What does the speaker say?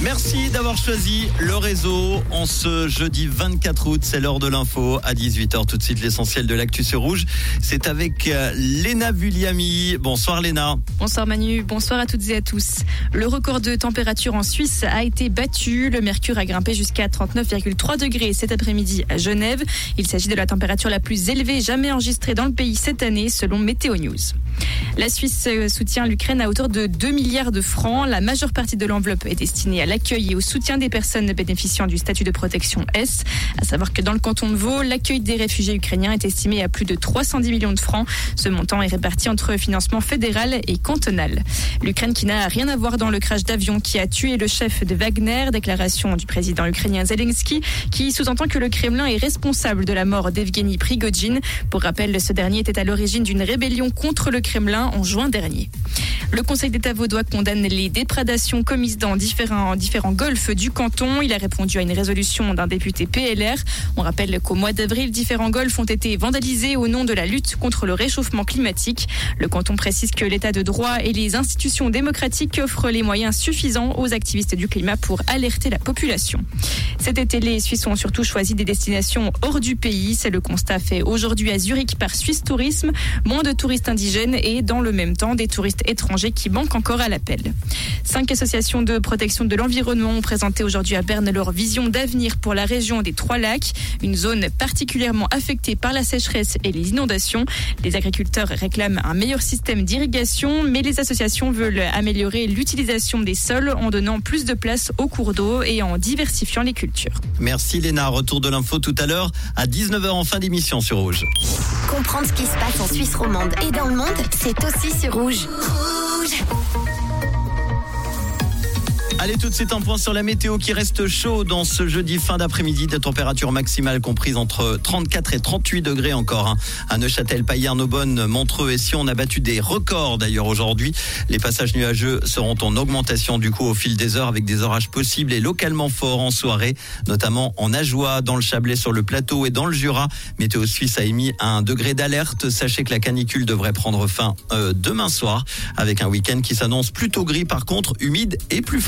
Merci d'avoir choisi le réseau en ce jeudi 24 août. C'est l'heure de l'info à 18h. Tout de suite, l'essentiel de l'actu sur rouge. C'est avec euh, Léna Vulliami. Bonsoir Léna. Bonsoir Manu, bonsoir à toutes et à tous. Le record de température en Suisse a été battu. Le mercure a grimpé jusqu'à 39,3 degrés cet après-midi à Genève. Il s'agit de la température la plus élevée jamais enregistrée dans le pays cette année selon Météo News. La Suisse euh, soutient l'Ukraine à hauteur de 2 milliards de francs. La majeure partie de l'enveloppe est destinée à l'accueil et au soutien des personnes bénéficiant du statut de protection S. À savoir que dans le canton de Vaud, l'accueil des réfugiés ukrainiens est estimé à plus de 310 millions de francs. Ce montant est réparti entre financement fédéral et cantonal. L'Ukraine qui n'a rien à voir dans le crash d'avion qui a tué le chef de Wagner, déclaration du président ukrainien Zelensky, qui sous-entend que le Kremlin est responsable de la mort d'Evgeny Prigogine. Pour rappel, ce dernier était à l'origine d'une rébellion contre le Kremlin en juin dernier. Le Conseil d'État vaudois condamne les déprédations commises dans différents, différents golfs du canton. Il a répondu à une résolution d'un député PLR. On rappelle qu'au mois d'avril, différents golfs ont été vandalisés au nom de la lutte contre le réchauffement climatique. Le canton précise que l'état de droit et les institutions démocratiques offrent les moyens suffisants aux activistes du climat pour alerter la population. Cet été, les Suisses ont surtout choisi des destinations hors du pays. C'est le constat fait aujourd'hui à Zurich par Suisse Tourisme. Moins de touristes indigènes et dans le même temps des touristes étrangers qui manquent encore à l'appel. Cinq associations de protection de l'environnement ont présenté aujourd'hui à Berne leur vision d'avenir pour la région des Trois Lacs, une zone particulièrement affectée par la sécheresse et les inondations. Les agriculteurs réclament un meilleur système d'irrigation, mais les associations veulent améliorer l'utilisation des sols en donnant plus de place aux cours d'eau et en diversifiant les cultures. Merci Léna. Retour de l'info tout à l'heure à 19h en fin d'émission sur Rouge. Comprendre ce qui se passe en Suisse romande et dans le monde, c'est aussi sur Rouge. Rouge Allez, tout de suite un point sur la météo qui reste chaud dans ce jeudi fin d'après-midi. Des températures maximales comprises entre 34 et 38 degrés encore. Hein. À Neuchâtel, Payerne, Aubonne, Montreux et Sion, on a battu des records d'ailleurs aujourd'hui. Les passages nuageux seront en augmentation du coup au fil des heures avec des orages possibles et localement forts en soirée, notamment en Ajoie, dans le Chablais, sur le plateau et dans le Jura. Météo Suisse a émis un degré d'alerte. Sachez que la canicule devrait prendre fin euh, demain soir avec un week-end qui s'annonce plutôt gris par contre, humide et plus frais.